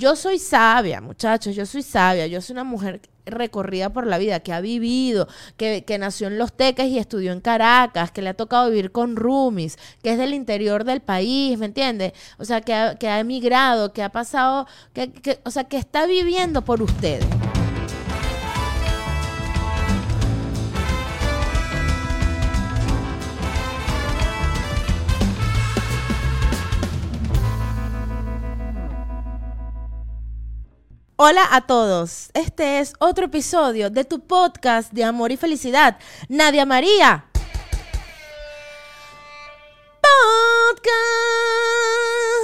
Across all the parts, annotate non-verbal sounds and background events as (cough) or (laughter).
Yo soy sabia, muchachos, yo soy sabia, yo soy una mujer recorrida por la vida, que ha vivido, que, nació en Los Teques y estudió en Caracas, que le ha tocado vivir con roomies, que es del interior del país, ¿me entiendes? O sea, que ha, que ha emigrado, que ha pasado, que, que, o sea, que está viviendo por ustedes. Hola a todos, este es otro episodio de tu podcast de amor y felicidad, Nadia María.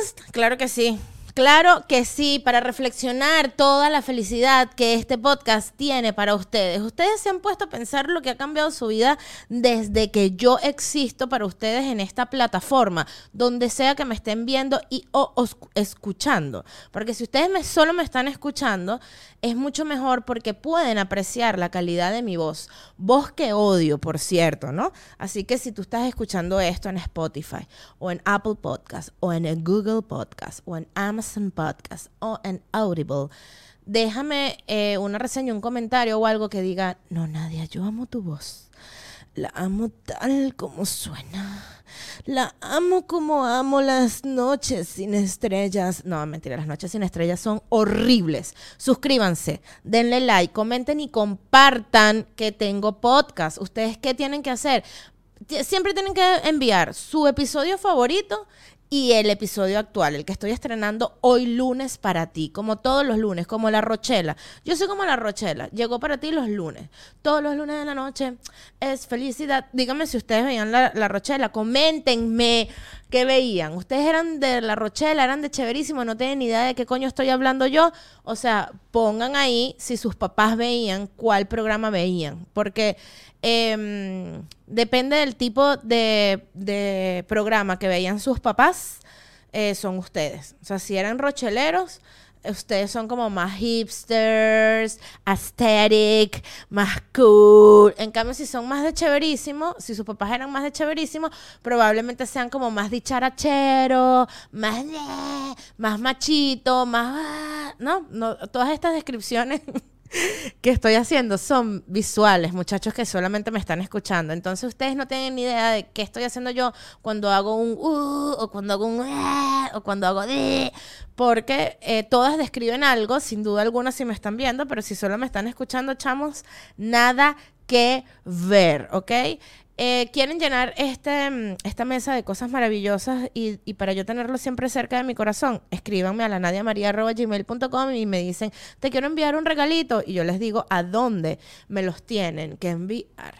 Podcast. Claro que sí. Claro que sí, para reflexionar toda la felicidad que este podcast tiene para ustedes. Ustedes se han puesto a pensar lo que ha cambiado su vida desde que yo existo para ustedes en esta plataforma, donde sea que me estén viendo y o, escuchando. Porque si ustedes solo me están escuchando, es mucho mejor porque pueden apreciar la calidad de mi voz. Voz que odio, por cierto, ¿no? Así que si tú estás escuchando esto en Spotify o en Apple Podcast o en Google Podcast o en Amazon, Podcast o en Audible, déjame eh, una reseña, un comentario o algo que diga, no, Nadia, yo amo tu voz. La amo tal como suena. La amo como amo las noches sin estrellas. No, mentira, las noches sin estrellas son horribles. Suscríbanse, denle like, comenten y compartan que tengo podcast. ¿Ustedes qué tienen que hacer? Siempre tienen que enviar su episodio favorito y el episodio actual, el que estoy estrenando hoy lunes para ti, como todos los lunes, como la Rochela. Yo soy como la Rochela, llegó para ti los lunes. Todos los lunes de la noche es felicidad. Díganme si ustedes veían la, la Rochela, coméntenme qué veían. Ustedes eran de la Rochela, eran de Chéverísimo, no tienen ni idea de qué coño estoy hablando yo. O sea, pongan ahí si sus papás veían, cuál programa veían. Porque Em, depende del tipo de, programa que veían sus papás, eh, son ustedes. O sea, si eran rocheleros, ustedes son como más hipsters, aesthetic, más cool. En cambio, si son más de chéverísimo, si sus papás eran más de chéverísimo, probablemente sean como más dicharachero, más, más machito, más... ¿no? no todas estas descripciones (laughs) (laughs) que estoy haciendo son visuales, muchachos que solamente me están escuchando. Entonces ustedes no tienen ni idea de qué estoy haciendo yo cuando hago un uh, o cuando hago un eh, o cuando hago de, porque eh, todas describen algo, sin duda alguna si me están viendo, pero si solo me están escuchando, chamos, nada que ver, ¿ok? Eh, quieren llenar este, mm, esta mesa de cosas maravillosas y, para yo tenerlo siempre cerca de mi corazón, escríbanme a la nadiamaria.gmail.com y me dicen, te quiero enviar un regalito y yo les digo a dónde me los tienen que enviar.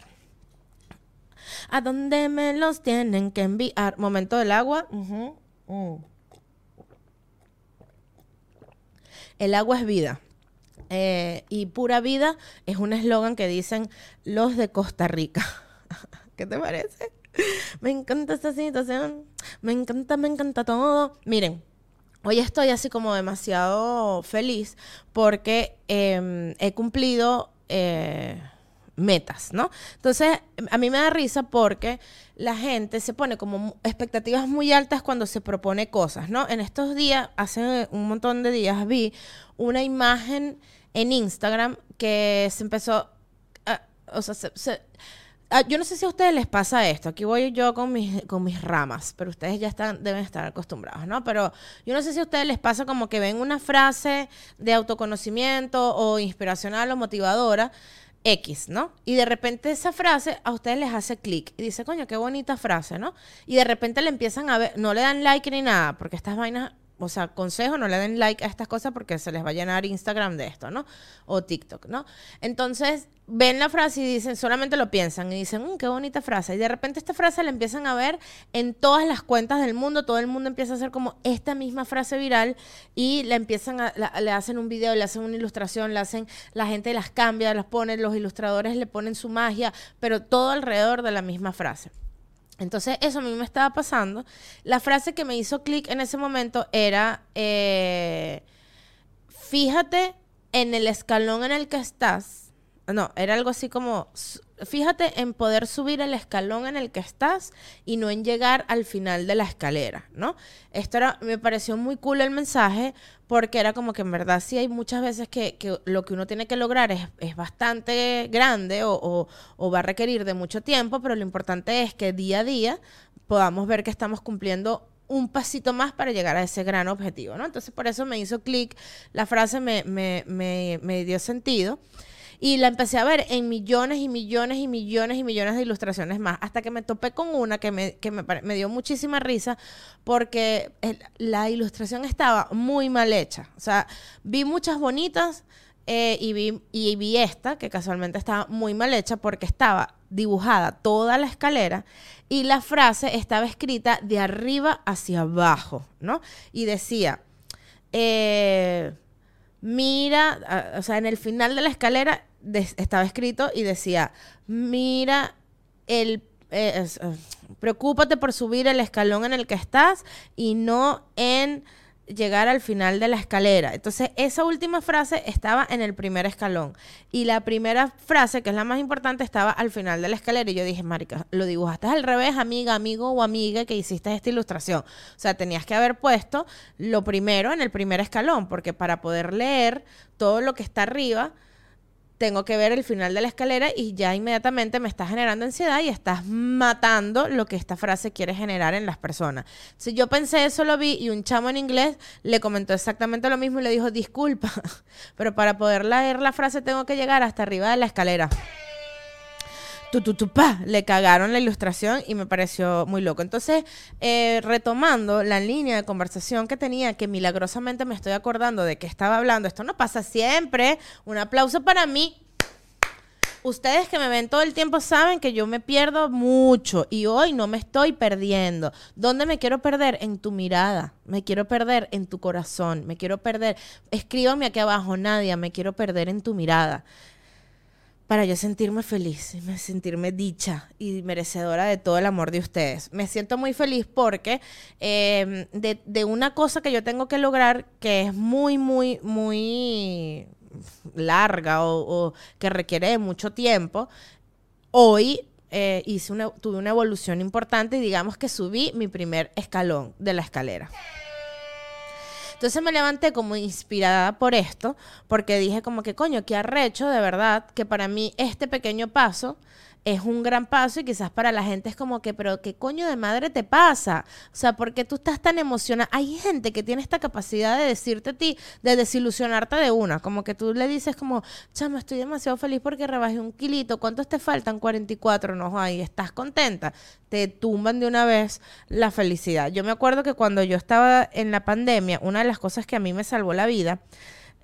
¿A dónde me los tienen que enviar? Momento del agua. Mm. El agua es vida. Eh, y pura vida es un eslogan que dicen los de Costa Rica. (laughs) ¿Qué te parece? Me encanta esta situación. Me encanta, me encanta todo. Miren, hoy estoy así como demasiado feliz porque em, he cumplido eh, metas, ¿no? Entonces, a mí me da risa porque la gente se pone como expectativas muy altas cuando se propone cosas, ¿no? En estos días, hace un montón de días, vi una imagen en Instagram que se empezó, a, o sea, se Ah, yo no sé si a ustedes les pasa esto. Aquí voy yo con mis, con mis ramas, pero ustedes ya están, deben estar acostumbrados, ¿no? Pero yo no sé si a ustedes les pasa como que ven una frase de autoconocimiento o inspiracional o motivadora. X, ¿no? Y de repente esa frase a ustedes les hace clic y dice, coño, qué bonita frase, ¿no? Y de repente le empiezan a ver, no le dan like ni nada, porque estas vainas o sea, consejo, no le den like a estas cosas porque se les va a llenar Instagram de esto, ¿no? O TikTok, ¿no? Entonces, ven la frase y dicen, solamente lo piensan y dicen, mmm, qué bonita frase. Y de repente esta frase la empiezan a ver en todas las cuentas del mundo, todo el mundo empieza a hacer como esta misma frase viral y la empiezan le hacen un video, le hacen una ilustración, le hacen, la gente las cambia, las pone, los ilustradores le ponen su magia, pero todo alrededor de la misma frase. Entonces, eso a mí me estaba pasando. La frase que me hizo clic en ese momento era, eh, fíjate en el escalón en el que estás. No, era algo así como, fíjate en poder subir el escalón en el que estás y no en llegar al final de la escalera, ¿no? Esto me pareció muy cool el mensaje porque era como que en verdad sí hay muchas veces que, que lo que uno tiene que lograr es, es bastante grande o, o- o va a requerir de mucho tiempo, pero lo importante es que día a día podamos ver que estamos cumpliendo un pasito más para llegar a ese gran objetivo, ¿no? Entonces por eso me hizo clic, la frase me, me, me, me dio sentido. Y la empecé a ver en millones y millones y millones y millones de ilustraciones más, hasta que me topé con una que me, que me, me dio muchísima risa porque la ilustración estaba muy mal hecha. O sea, vi muchas bonitas eh, y, vi, y vi esta, que casualmente estaba muy mal hecha porque estaba dibujada toda la escalera y la frase estaba escrita de arriba hacia abajo, ¿no? Y decía, eh, mira, o sea, en el final de la escalera estaba escrito y decía, mira el... eh, eh, preocúpate por subir el escalón en el que estás y no en llegar al final de la escalera. Entonces, esa última frase estaba en el primer escalón. Y la primera frase, que es la más importante, estaba al final de la escalera. Y yo dije, Marica, lo dibujaste al revés, amiga, amigo o amiga que hiciste esta ilustración. O sea, tenías que haber puesto lo primero en el primer escalón, porque para poder leer todo lo que está arriba, tengo que ver el final de la escalera y ya inmediatamente me está generando ansiedad y estás matando lo que esta frase quiere generar en las personas. Si yo pensé eso, lo vi y un chamo en inglés le comentó exactamente lo mismo y le dijo, disculpa, (laughs) pero para poder leer la frase tengo que llegar hasta arriba de la escalera. Le cagaron la ilustración y me pareció muy loco. Entonces, eh, retomando la línea de conversación que tenía, que milagrosamente me estoy acordando de que estaba hablando, esto no pasa siempre, un aplauso para mí. Ustedes que me ven todo el tiempo saben que yo me pierdo mucho y hoy no me estoy perdiendo. ¿Dónde me quiero perder? En tu mirada. Me quiero perder en tu corazón. Me quiero perder. Escríbame aquí abajo, Nadia. Me quiero perder en tu mirada para yo sentirme feliz, sentirme dicha y merecedora de todo el amor de ustedes. Me siento muy feliz porque de, de una cosa que yo tengo que lograr que es muy, muy, muy larga o, o que requiere de mucho tiempo, hoy eh, hice una, tuve una evolución importante y digamos que subí mi primer escalón de la escalera. Entonces me levanté como inspirada por esto, porque dije como que coño, qué arrecho de verdad, que para mí este pequeño paso es un gran paso y quizás para la gente es como que, pero ¿qué coño de madre te pasa? O sea, ¿por qué tú estás tan emocionada? Hay gente que tiene esta capacidad de decirte a ti, de desilusionarte de una, como que tú le dices como, chama, estoy demasiado feliz porque rebajé un kilito, ¿cuántos te faltan? 44, no, ay, ¿estás contenta? Te tumban de una vez la felicidad. Yo me acuerdo que cuando yo estaba en la pandemia, una de las cosas que a mí me salvó la vida,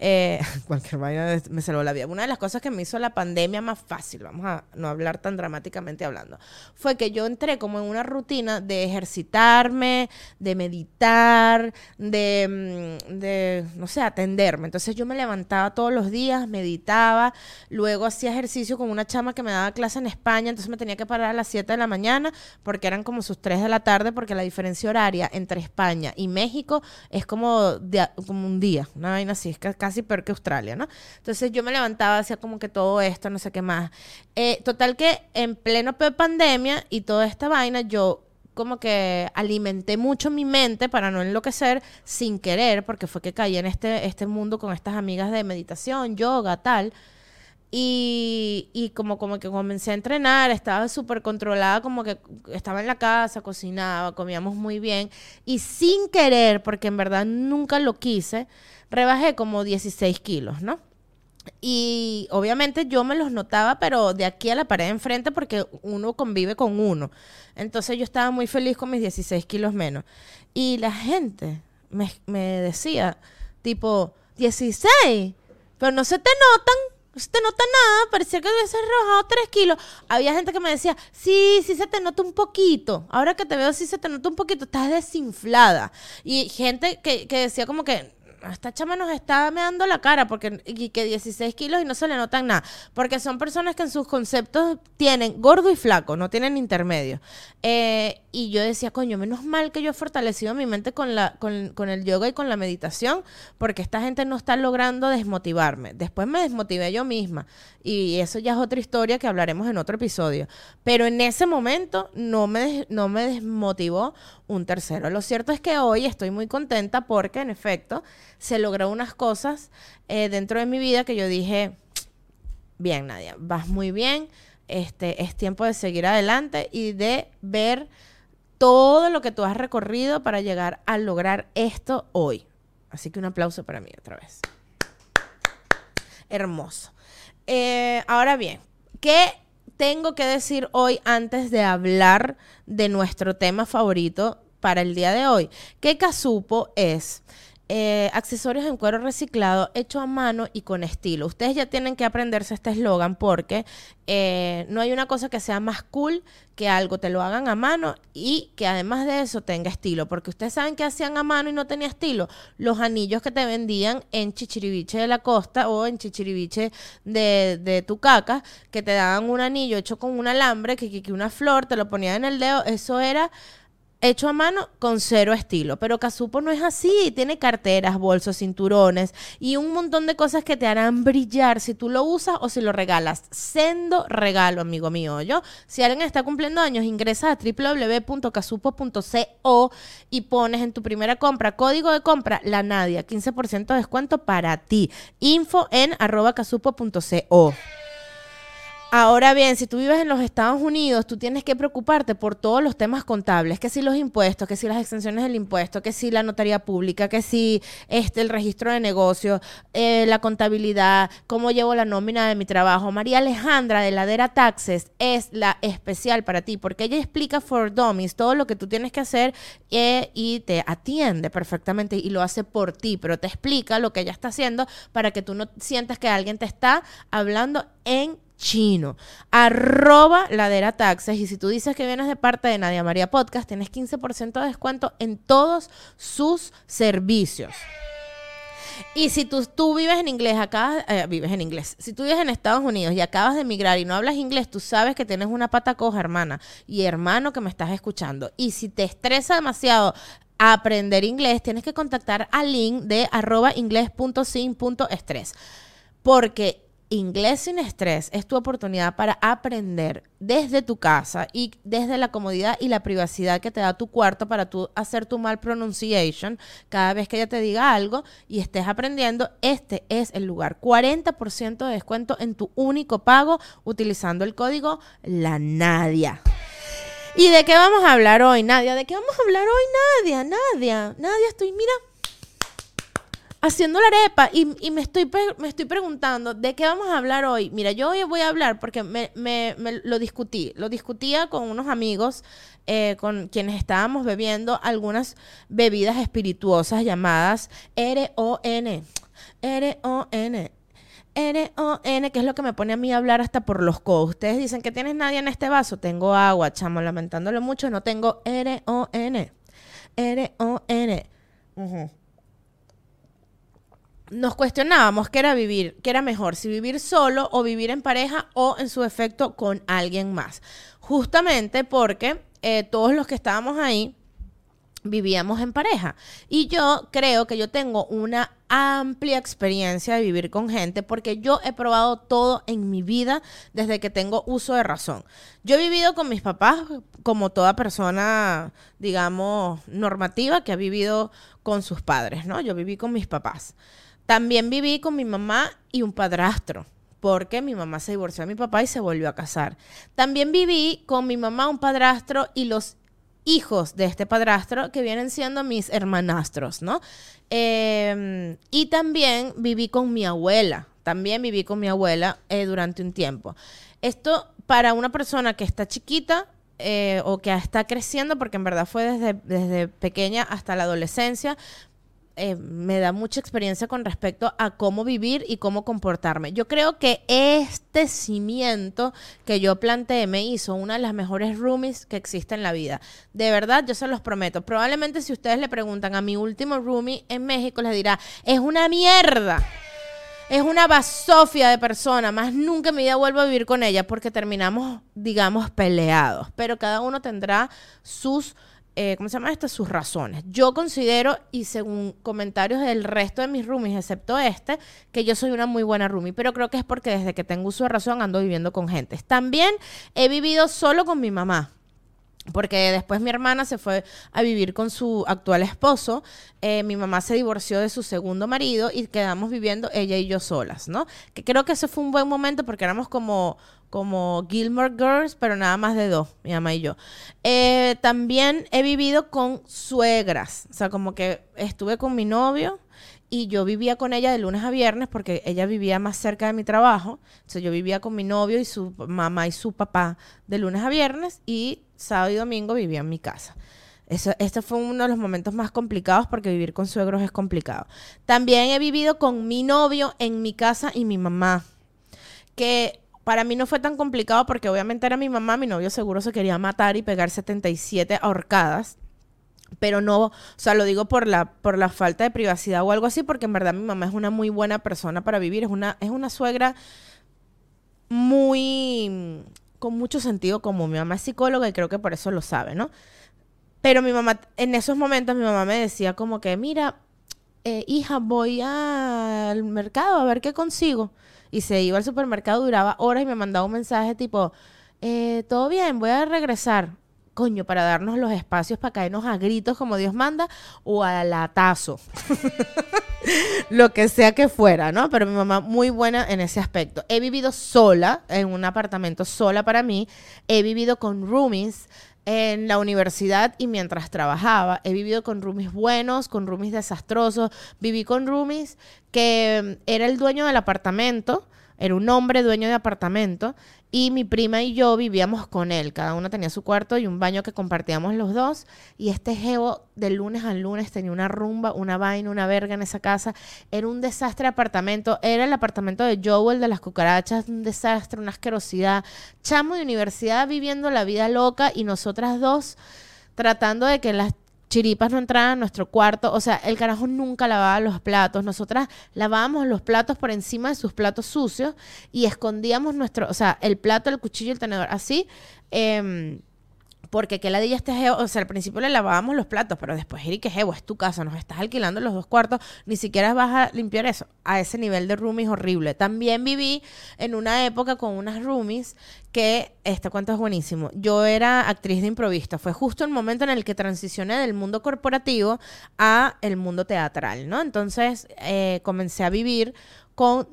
eh, (laughs) cualquier vaina me salvó la vida. Una de las cosas que me hizo la pandemia más fácil, vamos a no hablar tan dramáticamente hablando, fue que yo entré como en una rutina de ejercitarme, de meditar, de, mm, de, no sé, atenderme. Entonces yo me levantaba todos los días, meditaba, luego hacía ejercicio con una chama que me daba clase en España, entonces me tenía que parar a las 7 de la mañana porque eran como sus 3 de la tarde, porque la diferencia horaria entre España y México es como, de- como un día, una vaina así, es ca- casi peor que Australia, ¿no? Entonces yo me levantaba, hacía como que todo esto, no sé qué más. Eh, total que en pleno pandemia y toda esta vaina, yo como que alimenté mucho mi mente para no enloquecer sin querer, porque fue que caí en este, este mundo con estas amigas de meditación, yoga, tal. Y, como, como que comencé a entrenar, estaba súper controlada, como que estaba en la casa, cocinaba, comíamos muy bien. Y sin querer, porque en verdad nunca lo quise, rebajé como 16 kilos, ¿no? Y obviamente yo me los notaba, pero de aquí a la pared de enfrente, porque uno convive con uno. Entonces yo estaba muy feliz con mis 16 kilos menos. Y la gente me, me decía, tipo, 16, pero no se te notan. No se te nota nada, parecía que hubieses rebajado 3 kilos. Había gente que me decía, sí, sí se te nota un poquito. Ahora que te veo, sí se te nota un poquito. Estás desinflada. Y gente que, que decía como que, esta chama nos está meando la cara porque y que 16 kilos y no se le notan nada. Porque son personas que en sus conceptos tienen gordo y flaco, no tienen intermedio. Eh, y yo decía, coño, menos mal que yo he fortalecido mi mente con, la, con, con el yoga y con la meditación, porque esta gente no está logrando desmotivarme. Después me desmotivé yo misma. Y eso ya es otra historia que hablaremos en otro episodio. Pero en ese momento no me, no me desmotivó un tercero. Lo cierto es que hoy estoy muy contenta porque, en efecto, se logró unas cosas eh, dentro de mi vida que yo dije, bien, Nadia, vas muy bien, este, es tiempo de seguir adelante y de ver todo lo que tú has recorrido para llegar a lograr esto hoy. Así que un aplauso para mí otra vez. Hermoso. Eh, ahora bien, ¿qué tengo que decir hoy antes de hablar de nuestro tema favorito para el día de hoy? Que Casupo es eh, accesorios en cuero reciclado, hecho a mano y con estilo. Ustedes ya tienen que aprenderse este eslogan porque eh, no hay una cosa que sea más cool que algo te lo hagan a mano y que además de eso tenga estilo. Porque ustedes saben que hacían a mano y no tenía estilo. Los anillos que te vendían en Chichiriviche de la Costa o en Chichiriviche de, de Tucaca, que te daban un anillo hecho con un alambre, que, que una flor, te lo ponían en el dedo. Eso era hecho a mano con cero estilo. Pero Casupo no es así. Tiene carteras, bolsos, cinturones y un montón de cosas que te harán brillar si tú lo usas o si lo regalas. Sendo regalo, amigo mío. Yo, si alguien está cumpliendo años, ingresa a www.casupo.co y pones en tu primera compra, código de compra, la Nadia, 15% de descuento para ti. Info en arroba casupo.co. Ahora bien, si tú vives en los Estados Unidos, tú tienes que preocuparte por todos los temas contables, que si los impuestos, que si las extensiones del impuesto, que si la notaría pública, que si este, el registro de negocio, eh, la contabilidad, cómo llevo la nómina de mi trabajo. María Alejandra de Ladera Taxes es la especial para ti, porque ella explica for dummies todo lo que tú tienes que hacer eh, y te atiende perfectamente y lo hace por ti, pero te explica lo que ella está haciendo para que tú no sientas que alguien te está hablando en chino. Arroba ladera taxes. Y si tú dices que vienes de parte de Nadia María Podcast, tienes 15% de descuento en todos sus servicios. Y si tú, tú vives en inglés, acabas, eh, vives en inglés. Si tú vives en Estados Unidos y acabas de emigrar y no hablas inglés, tú sabes que tienes una pata coja, hermana y hermano que me estás escuchando. Y si te estresa demasiado aprender inglés, tienes que contactar al link de arroba. Porque Inglés sin estrés es tu oportunidad para aprender desde tu casa y desde la comodidad y la privacidad que te da tu cuarto para tú hacer tu mal pronunciation cada vez que ella te diga algo y estés aprendiendo. Este es el lugar. 40% de descuento en tu único pago utilizando el código La Nadia. ¿Y de qué vamos a hablar hoy, Nadia? ¿De qué vamos a hablar hoy, Nadia? Nadia, Nadia, estoy, mira, haciendo la arepa y, me, estoy, me estoy preguntando, ¿de qué vamos a hablar hoy? Mira, yo hoy voy a hablar porque me, lo discutí, lo discutía con unos amigos eh, con quienes estábamos bebiendo algunas bebidas espirituosas llamadas R-O-N. R-O-N. R-O-N, que es lo que me pone a mí a hablar hasta por los codos. Ustedes dicen que tienes nadie en este vaso. Tengo agua, chamo, lamentándolo mucho. No tengo R-O-N. R-O-N nos cuestionábamos qué era vivir, qué era mejor, si vivir solo o vivir en pareja o en su efecto con alguien más. Justamente porque eh, todos los que estábamos ahí vivíamos en pareja. Y yo creo que yo tengo una amplia experiencia de vivir con gente porque yo he probado todo en mi vida desde que tengo uso de razón. Yo he vivido con mis papás como toda persona, digamos, normativa que ha vivido con sus padres, ¿no? Yo viví con mis papás. También viví con mi mamá y un padrastro, porque mi mamá se divorció de mi papá y se volvió a casar. También viví con mi mamá, un padrastro y los hijos de este padrastro que vienen siendo mis hermanastros, ¿no? Em, y también viví con mi abuela, también viví con mi abuela eh, durante un tiempo. Esto para una persona que está chiquita eh, o que está creciendo, porque en verdad fue desde, desde pequeña hasta la adolescencia, eh, me da mucha experiencia con respecto a cómo vivir y cómo comportarme. Yo creo que este cimiento que yo planteé me hizo una de las mejores roomies que existe en la vida. De verdad, yo se los prometo. Probablemente si ustedes le preguntan a mi último roomie en México, les dirá, es una mierda. Es una basofia de persona, más nunca en mi vida vuelvo a vivir con ella porque terminamos, digamos, peleados. Pero cada uno tendrá sus eh, ¿cómo se llama esto? Sus razones. Yo considero, y según comentarios del resto de mis roomies, excepto este, que yo soy una muy buena roomie, pero creo que es porque desde que tengo uso de razón ando viviendo con gente. También he vivido solo con mi mamá. Porque después mi hermana se fue a vivir con su actual esposo, eh, mi mamá se divorció de su segundo marido y quedamos viviendo ella y yo solas, ¿no? Que creo que ese fue un buen momento porque éramos como, como Gilmore Girls, pero nada más de dos, mi mamá y yo. Eh, también he vivido con suegras, o sea, como que estuve con mi novio y yo vivía con ella de lunes a viernes porque ella vivía más cerca de mi trabajo. Entonces yo vivía con mi novio y su mamá y su papá de lunes a viernes y sábado y domingo vivía en mi casa. Eso, este fue uno de los momentos más complicados porque vivir con suegros es complicado. También he vivido con mi novio en mi casa y mi mamá, que para mí no fue tan complicado porque obviamente era mi mamá, mi novio seguro se quería matar y pegar 77 ahorcadas pero no, o sea, lo digo por la, por la falta de privacidad o algo así, porque en verdad mi mamá es una muy buena persona para vivir, es una, es una suegra muy, con mucho sentido como mi mamá es psicóloga y creo que por eso lo sabe, ¿no? Pero mi mamá, en esos momentos mi mamá me decía como que, mira, eh, hija, voy al mercado a ver qué consigo. Y se iba al supermercado, duraba horas y me mandaba un mensaje tipo, eh, todo bien, voy a regresar coño, para darnos los espacios para caernos a gritos como Dios manda o a latazo. (laughs) Lo que sea que fuera, ¿no? Pero mi mamá muy buena en ese aspecto. He vivido sola, en un apartamento sola para mí. He vivido con roomies en la universidad y mientras trabajaba. He vivido con roomies buenos, con roomies desastrosos. Viví con roomies que mm, era el dueño del apartamento era un hombre dueño de apartamento y mi prima y yo vivíamos con él. Cada uno tenía su cuarto y un baño que compartíamos los dos. Y este geo de lunes a lunes tenía una rumba, una vaina, una verga en esa casa. Era un desastre de apartamento. Era el apartamento de Joel de las cucarachas, un desastre, una asquerosidad. Chamo de universidad viviendo la vida loca y nosotras dos tratando de que las chiripas no entraban a nuestro cuarto. O sea, el carajo nunca lavaba los platos. Nosotras lavábamos los platos por encima de sus platos sucios y escondíamos nuestro, o sea, el plato, el cuchillo, el tenedor, así. Eh, porque que la dilla este o sea, al principio le lavábamos los platos, pero después, Eric, jevo, es tu casa, nos estás alquilando los dos cuartos, ni siquiera vas a limpiar eso. A ese nivel de roomies horrible. También viví en una época con unas roomies que, este cuento es buenísimo. Yo era actriz de improviso. Fue justo el momento en el que transicioné del mundo corporativo a el mundo teatral, ¿no? Entonces, eh, comencé a vivir con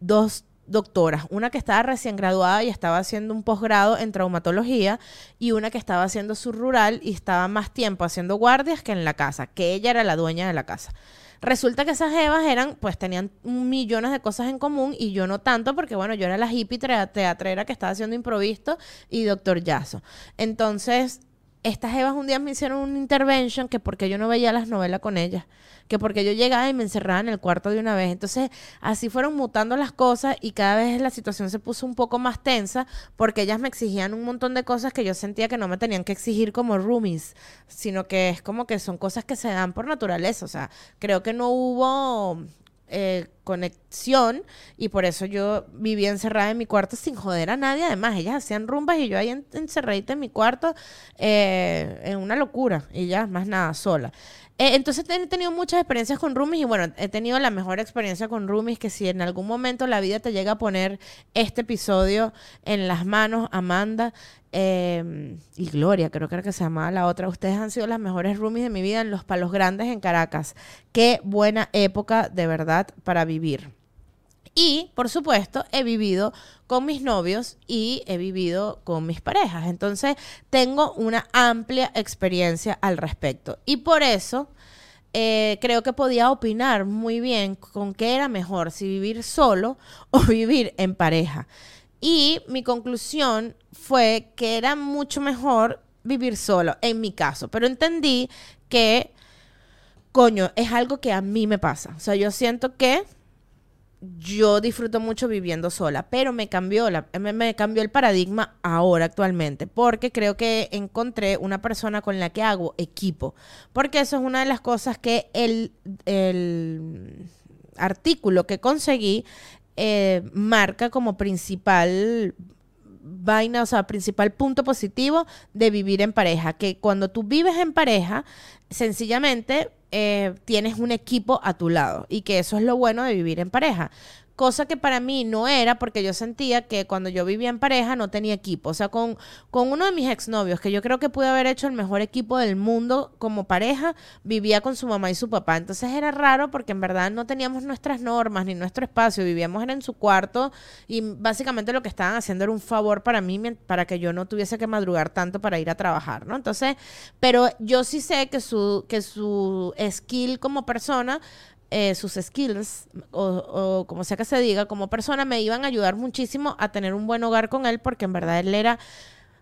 dos doctoras, una que estaba recién graduada y estaba haciendo un posgrado en traumatología y una que estaba haciendo su rural y estaba más tiempo haciendo guardias que en la casa, que ella era la dueña de la casa. Resulta que esas evas eran, pues tenían millones de cosas en común y yo no tanto porque, bueno, yo era la hippie teatrera que estaba haciendo improviso y doctor Yaso. Entonces, estas evas un día me hicieron un intervention que porque yo no veía las novelas con ellas, que porque yo llegaba y me encerraba en el cuarto de una vez. Entonces, así fueron mutando las cosas y cada vez la situación se puso un poco más tensa porque ellas me exigían un montón de cosas que yo sentía que no me tenían que exigir como roomies, sino que es como que son cosas que se dan por naturaleza. O sea, creo que no hubo eh, conexión y por eso yo vivía encerrada en mi cuarto sin joder a nadie. Además, ellas hacían rumbas y yo ahí encerradita en mi cuarto eh, en una locura y ya, más nada, sola. Eh, entonces he tenido muchas experiencias con roomies y bueno, he tenido la mejor experiencia con roomies que si en algún momento la vida te llega a poner este episodio en las manos, Amanda em, y Gloria, creo que era que se llamaba la otra, ustedes han sido las mejores roomies de mi vida en Los Palos Grandes en Caracas. Qué buena época de verdad para vivir. Y, por supuesto, he vivido con mis novios y he vivido con mis parejas. Entonces, tengo una amplia experiencia al respecto. Y por eso... Eh, creo que podía opinar muy bien con qué era mejor, si vivir solo o (laughs) vivir en pareja. Y mi conclusión fue que era mucho mejor vivir solo, en mi caso. Pero entendí que, coño, es algo que a mí me pasa. O sea, yo siento que yo disfruto mucho viviendo sola, pero me cambió, la, me, cambió el paradigma ahora actualmente, porque creo que encontré una persona con la que hago equipo, porque eso es una de las cosas que el, el artículo que conseguí eh, marca como principal vaina, o sea, principal punto positivo de vivir en pareja, que cuando tú vives en pareja, sencillamente eh, tienes un equipo a tu lado y que eso es lo bueno de vivir en pareja. Cosa que para mí no era porque yo sentía que cuando yo vivía en pareja no tenía equipo. O sea, con, con uno de mis exnovios, que yo creo que pude haber hecho el mejor equipo del mundo como pareja, vivía con su mamá y su papá. Entonces era raro porque en verdad no teníamos nuestras normas ni nuestro espacio, vivíamos en su cuarto y básicamente lo que estaban haciendo era un favor para mí, para que yo no tuviese que madrugar tanto para ir a trabajar, ¿no? Entonces, pero yo sí sé que su, que su skill como persona eh, sus skills, o, como sea que se diga, como persona, me iban a ayudar muchísimo a tener un buen hogar con él, porque en verdad él era,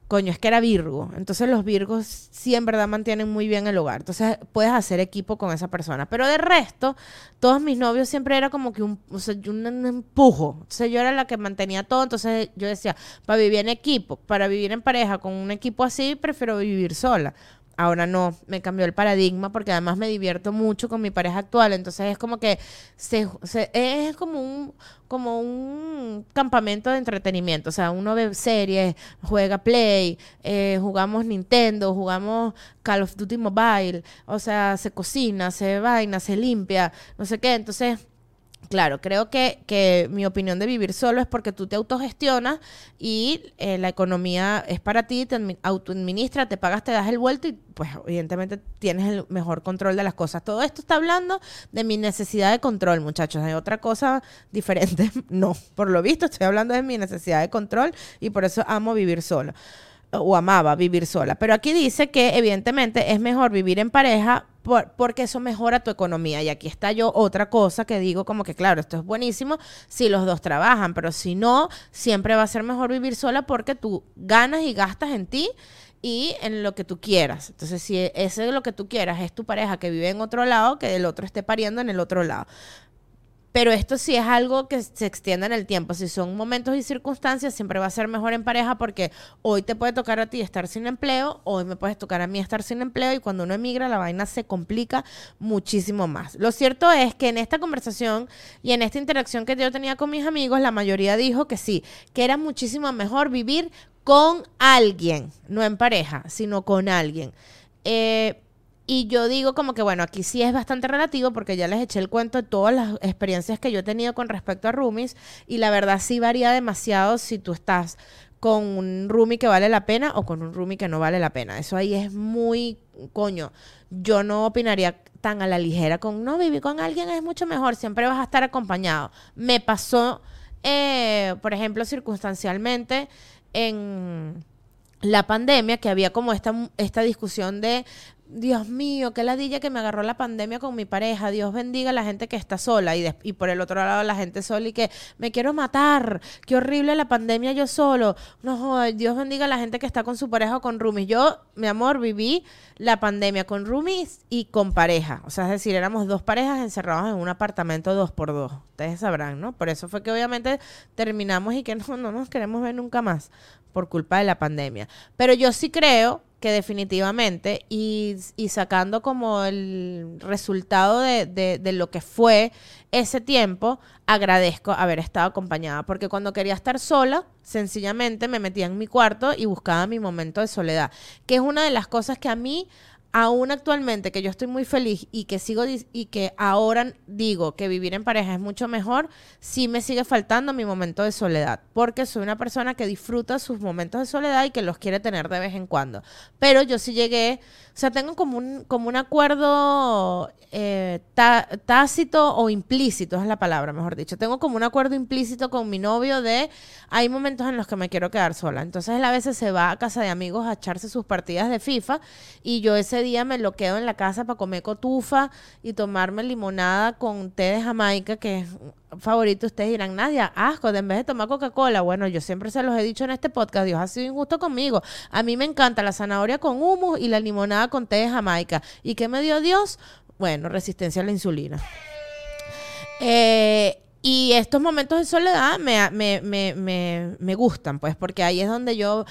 coño, es que era Virgo. Entonces los Virgos sí en verdad mantienen muy bien el hogar. Entonces puedes hacer equipo con esa persona. Pero de resto, todos mis novios siempre era como que un, o sea, un, empujo. Entonces yo era la que mantenía todo. Entonces yo decía, para vivir en equipo, para vivir en pareja con un equipo así, prefiero vivir sola Ahora no, me cambió el paradigma porque además me divierto mucho con mi pareja actual. Entonces es como que se, es como un, como un campamento de entretenimiento. O sea, uno ve series, juega Play, eh, jugamos Nintendo, jugamos Call of Duty Mobile. O sea, se cocina, se vaina, se limpia, no sé qué. Entonces Claro, creo que, que, mi opinión de vivir solo es porque tú te autogestionas y eh, la economía es para ti, te autoadministra, te pagas, te das el vuelto y pues evidentemente tienes el mejor control de las cosas. Todo esto está hablando de mi necesidad de control, muchachos. Hay otra cosa diferente. (laughs) No, por lo visto estoy hablando de mi necesidad de control y por eso amo vivir solo o amaba vivir sola. Pero aquí dice que evidentemente es mejor vivir en pareja porque eso mejora tu economía. Y aquí está yo otra cosa que digo como que, claro, esto es buenísimo si los dos trabajan, pero si no, siempre va a ser mejor vivir sola porque tú ganas y gastas en ti y en lo que tú quieras. Entonces, si ese es lo que tú quieras es tu pareja que vive en otro lado, que el otro esté pariendo en el otro lado. Pero esto sí es algo que se extienda en el tiempo. Si son momentos y circunstancias, siempre va a ser mejor en pareja porque hoy te puede tocar a ti estar sin empleo, hoy me puedes tocar a mí estar sin empleo y cuando uno emigra la vaina se complica muchísimo más. Lo cierto es que en esta conversación y en esta interacción que yo tenía con mis amigos, la mayoría dijo que sí, que era muchísimo mejor vivir con alguien, no en pareja, sino con alguien. Eh, y yo digo como que, bueno, aquí sí es bastante relativo porque ya les eché el cuento de todas las experiencias que yo he tenido con respecto a roomies y la verdad sí varía demasiado si tú estás con un roomie que vale la pena o con un roomie que no vale la pena. Eso ahí es muy, coño, yo no opinaría tan a la ligera con, no, vivir con alguien es mucho mejor, siempre vas a estar acompañado. Me pasó, eh, por ejemplo, circunstancialmente en la pandemia, que había como esta, esta discusión de Dios mío, qué ladilla que me agarró la pandemia con mi pareja. Dios bendiga a la gente que está sola. Y, y por el otro lado, la gente sola y que me quiero matar. Qué horrible la pandemia yo solo. No, Dios bendiga a la gente que está con su pareja o con roomies. Yo, mi amor, viví la pandemia con roomies y con pareja. O sea, es decir, éramos dos parejas encerrados en un apartamento dos por dos. Ustedes sabrán, ¿no? Por eso fue que obviamente terminamos y que (laughs) no, no nos queremos ver nunca más por culpa de la pandemia. Pero yo sí creo que definitivamente, y, sacando como el resultado de, de, lo que fue ese tiempo, agradezco haber estado acompañada, porque cuando quería estar sola, sencillamente me metía en mi cuarto y buscaba mi momento de soledad, que es una de las cosas que a mí aún actualmente que yo estoy muy feliz y que sigo y que ahora digo que vivir en pareja es mucho mejor, sí me sigue faltando mi momento de soledad, porque soy una persona que disfruta sus momentos de soledad y que los quiere tener de vez en cuando. Pero yo sí llegué, o sea, tengo como un, como un acuerdo eh, tácito o implícito, es la palabra, mejor dicho. Tengo como un acuerdo implícito con mi novio de, hay momentos en los que me quiero quedar sola. Entonces él a veces se va a casa de amigos a echarse sus partidas de FIFA y yo ese día me lo quedo en la casa para comer cotufa y tomarme limonada con té de Jamaica, que es favorito. Ustedes dirán, Nadia, asco, de en vez de tomar Coca-Cola. Bueno, yo siempre se los he dicho en este podcast, Dios ha sido injusto conmigo. A mí me encanta la zanahoria con humus y la limonada con té de Jamaica. ¿Y qué me dio Dios? Bueno, resistencia a la insulina. Eh, y estos momentos de soledad me, me, me, me, gustan, pues, porque ahí es donde yo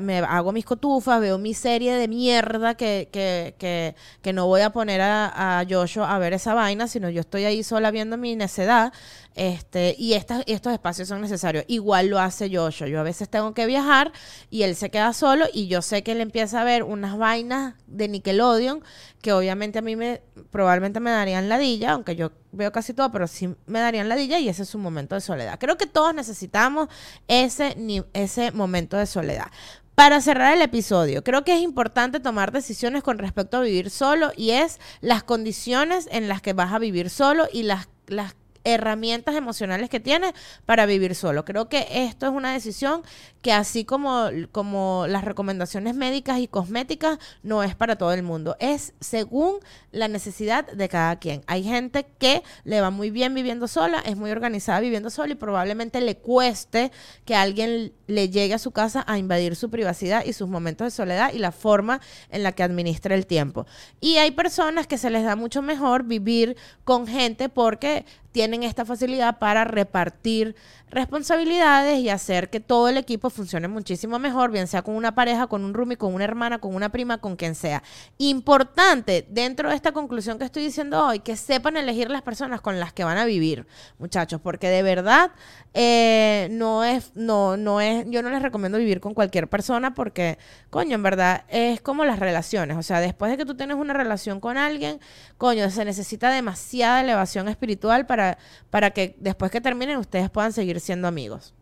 me hago mis cotufas, veo mi serie de mierda que, que, que, que no voy a poner a, a a ver esa vaina, sino yo estoy ahí sola viendo mi necedad. Este, y estas, estos espacios son necesarios. Igual lo hace Joshua. Yo a veces tengo que viajar y él se queda solo y yo sé que él empieza a ver unas vainas de Nickelodeon que obviamente a mí me probablemente me darían ladilla, aunque yo veo casi todo, pero sí me darían ladilla y ese es un momento de soledad. Creo que todos necesitamos ese, ese momento de soledad. Para cerrar el episodio, creo que es importante tomar decisiones con respecto a vivir solo y es las condiciones en las que vas a vivir solo y las, las herramientas emocionales que tienes para vivir solo. Creo que esto es una decisión que así como, como las recomendaciones médicas y cosméticas, no es para todo el mundo. Es según la necesidad de cada quien. Hay gente que le va muy bien viviendo sola, es muy organizada viviendo sola y probablemente le cueste que alguien le llegue a su casa a invadir su privacidad y sus momentos de soledad y la forma en la que administra el tiempo. Y hay personas que se les da mucho mejor vivir con gente porque tienen esta facilidad para repartir responsabilidades y hacer que todo el equipo funcione muchísimo mejor, bien sea con una pareja, con un roomie, con una hermana, con una prima, con quien sea. Importante dentro de esta conclusión que estoy diciendo hoy, que sepan elegir las personas con las que van a vivir, muchachos, porque de verdad eh, no es, no, no es, yo no les recomiendo vivir con cualquier persona porque, coño, en verdad es como las relaciones, o sea, después de que tú tienes una relación con alguien, coño, se necesita demasiada elevación espiritual para, para que después que terminen ustedes puedan seguir siendo amigos.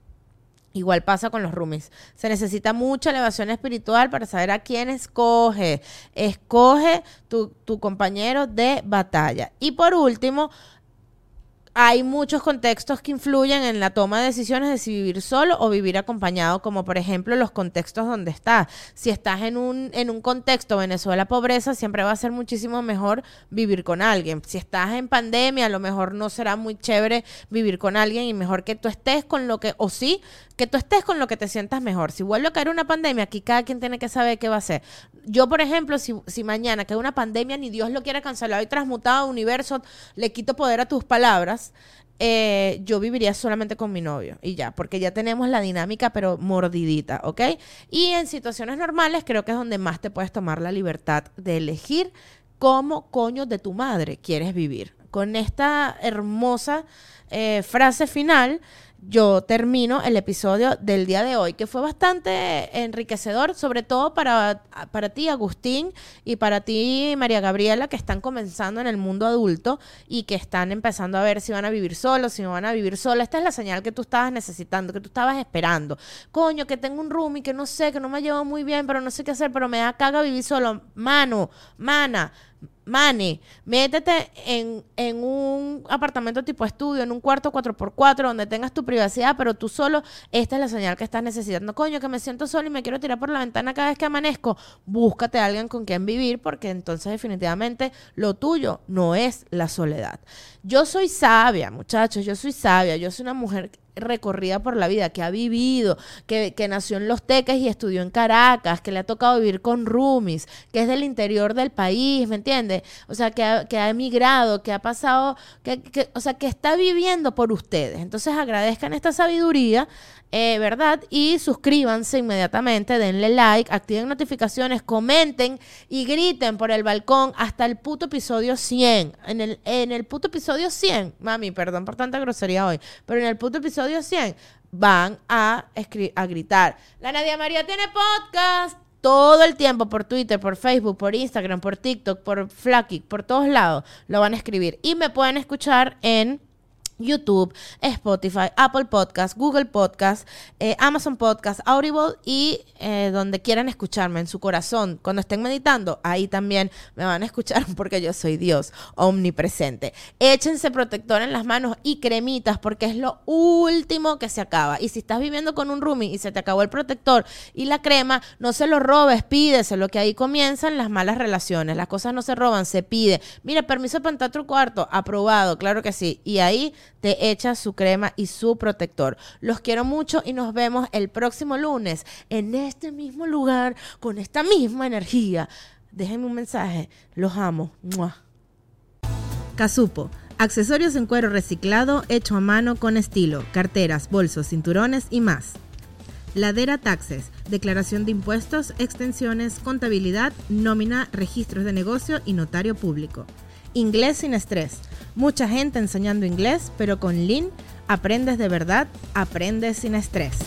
Igual pasa con los roomies. Se necesita mucha elevación espiritual para saber a quién escoge. Escoge tu, tu compañero de batalla. Y por último, hay muchos contextos que influyen en la toma de decisiones de si vivir solo o vivir acompañado, como por ejemplo los contextos donde estás. Si estás en un, en un contexto Venezuela pobreza, siempre va a ser muchísimo mejor vivir con alguien. Si estás en pandemia, a lo mejor no será muy chévere vivir con alguien y mejor que tú estés con lo que, o sí, que tú estés con lo que te sientas mejor. Si vuelve a caer una pandemia, aquí cada quien tiene que saber qué va a hacer. Yo, por ejemplo, si, si mañana cae una pandemia, ni Dios lo quiera cancelar y transmutado universo, le quito poder a tus palabras eh, yo viviría solamente con mi novio y ya, porque ya tenemos la dinámica, pero mordidita, ¿ok? Y en situaciones normales creo que es donde más te puedes tomar la libertad de elegir cómo coño de tu madre quieres vivir. Con esta hermosa eh, frase final, yo termino el episodio del día de hoy, que fue bastante enriquecedor, sobre todo para, para ti, Agustín, y para ti, María Gabriela, que están comenzando en el mundo adulto y que están empezando a ver si van a vivir solos, si no van a vivir solos. Esta es la señal que tú estabas necesitando, que tú estabas esperando. Coño, que tengo un roomie que no sé, que no me llevo muy bien, pero no sé qué hacer, pero me da caga vivir solo. Mano, mana Mane, métete en, en, un apartamento tipo estudio, en un cuarto 4x4 donde tengas tu privacidad, pero tú solo, esta es la señal que estás necesitando. Coño, que me siento solo y me quiero tirar por la ventana cada vez que amanezco. Búscate a alguien con quien vivir porque entonces definitivamente lo tuyo no es la soledad. Yo soy sabia, muchachos, yo soy sabia, yo soy una mujer recorrida por la vida, que ha vivido, que, nació en Los Teques y estudió en Caracas, que le ha tocado vivir con roomies, que es del interior del país, ¿me entiendes? O sea, que ha, que ha emigrado, que ha pasado, que, que, o sea, que está viviendo por ustedes. Entonces agradezcan esta sabiduría, eh, ¿verdad? Y suscríbanse inmediatamente, denle like, activen notificaciones, comenten y griten por el balcón hasta el puto episodio 100. En el, en el puto episodio 100, mami, perdón por tanta grosería hoy, pero en el puto episodio 100 van a, a gritar, la Nadia María tiene podcast todo el tiempo por Twitter, por Facebook, por Instagram, por TikTok, por Flaky, por todos lados lo van a escribir. Y me pueden escuchar en YouTube, Spotify, Apple Podcast, Google Podcast, eh, Amazon Podcast, Audible y eh, donde quieran escucharme en su corazón. Cuando estén meditando, ahí también me van a escuchar (laughs) porque yo soy Dios omnipresente. Échense protector en las manos y cremitas porque es lo último que se acaba. Y si estás viviendo con un roomie y se te acabó el protector y la crema, no se lo robes, pídeselo, que ahí comienzan las malas relaciones. Las cosas no se roban, se pide. Mira, permiso para entrar a cuarto, aprobado, claro que sí. Y ahí te echa su crema y su protector. Los quiero mucho y nos vemos el próximo lunes en este mismo lugar con esta misma energía. Déjenme un mensaje. Los amo. Casupo. Accesorios en cuero reciclado hecho a mano con estilo, carteras, bolsos, cinturones y más. Ladera Taxes, declaración de impuestos, extensiones, contabilidad, nómina, registros de negocio y notario público. Inglés sin estrés. Mucha gente enseñando inglés, pero con Lynn aprendes de verdad, aprendes sin estrés.